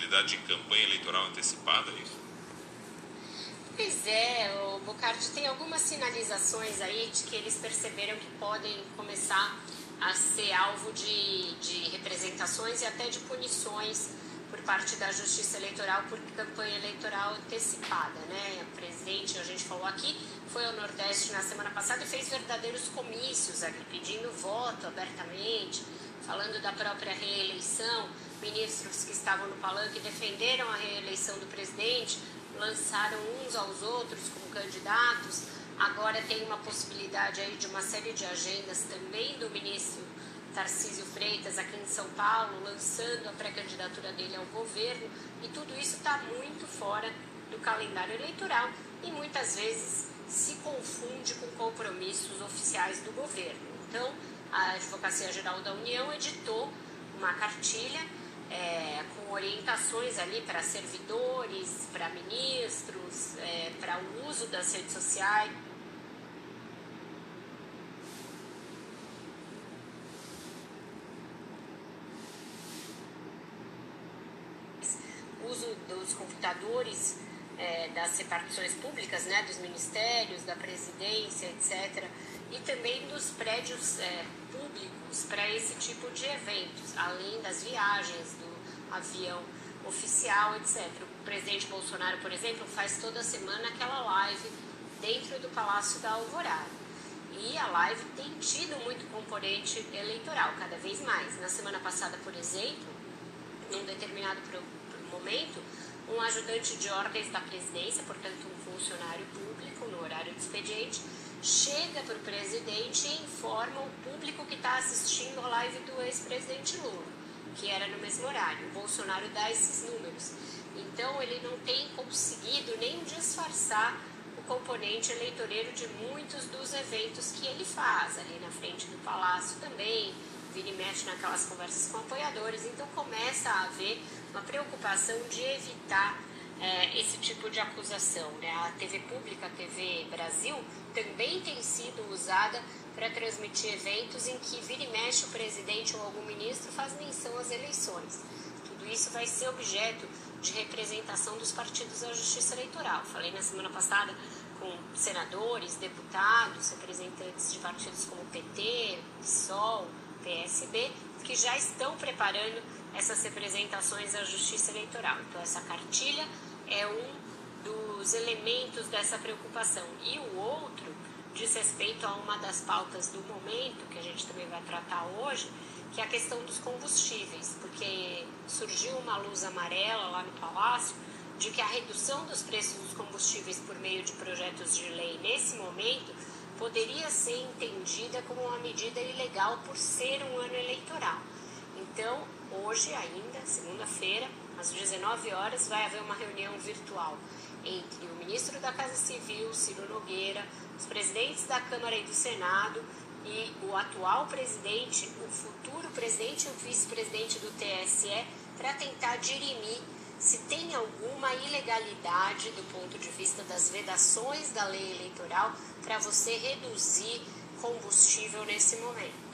possibilidade de campanha eleitoral antecipada, é isso? Pois é, o Bocardi tem algumas sinalizações aí de que eles perceberam que podem começar a ser alvo de, de representações e até de punições por parte da Justiça Eleitoral por campanha eleitoral antecipada, né? O presidente, a gente falou aqui, foi ao Nordeste na semana passada e fez verdadeiros comícios ali, pedindo voto abertamente, falando da própria reeleição. Ministros que estavam no palanque defenderam a reeleição do presidente, lançaram uns aos outros como candidatos. Agora tem uma possibilidade aí de uma série de agendas também do ministro Tarcísio Freitas aqui em São Paulo, lançando a pré-candidatura dele ao governo, e tudo isso está muito fora do calendário eleitoral e muitas vezes se confunde com compromissos oficiais do governo. Então, a Advocacia Geral da União editou uma cartilha é, com orientações ali para servidores, para ministros, é, para o uso das redes sociais. Uso dos computadores é, das repartições públicas, né, dos ministérios, da presidência, etc., e também dos prédios é, públicos para esse tipo de eventos, além das viagens do avião oficial, etc. O presidente Bolsonaro, por exemplo, faz toda semana aquela live dentro do Palácio da Alvorada. E a live tem tido muito componente eleitoral, cada vez mais. Na semana passada, por exemplo, num determinado momento, um ajudante de ordens da presidência, portanto um funcionário público no horário de expediente, chega para o presidente e informa o público que está assistindo a live do ex-presidente Lula, que era no mesmo horário. O Bolsonaro dá esses números. Então ele não tem conseguido nem disfarçar o componente eleitoreiro de muitos dos eventos que ele faz, ali na frente do palácio também, vira e mexe naquelas conversas com apoiadores. Então começa a haver uma preocupação de evitar é, esse tipo de acusação. Né? A TV pública, a TV Brasil, também tem sido usada para transmitir eventos em que vira e mexe o presidente ou algum ministro faz menção às eleições. Tudo isso vai ser objeto de representação dos partidos à justiça eleitoral. Falei na semana passada com senadores, deputados, representantes de partidos como PT, PSOL, PSB, que já estão preparando essas representações à Justiça Eleitoral. Então, essa cartilha é um dos elementos dessa preocupação. E o outro diz respeito a uma das pautas do momento, que a gente também vai tratar hoje, que é a questão dos combustíveis, porque surgiu uma luz amarela lá no Palácio de que a redução dos preços dos combustíveis por meio de projetos de lei nesse momento poderia ser entendida como uma medida ilegal por ser um ano eleitoral. Então, hoje ainda, segunda-feira, às 19 horas, vai haver uma reunião virtual entre o ministro da Casa Civil, Ciro Nogueira, os presidentes da Câmara e do Senado e o atual presidente, o futuro presidente e o vice-presidente do TSE, para tentar dirimir se tem alguma ilegalidade do ponto de vista das vedações da lei eleitoral para você reduzir combustível nesse momento.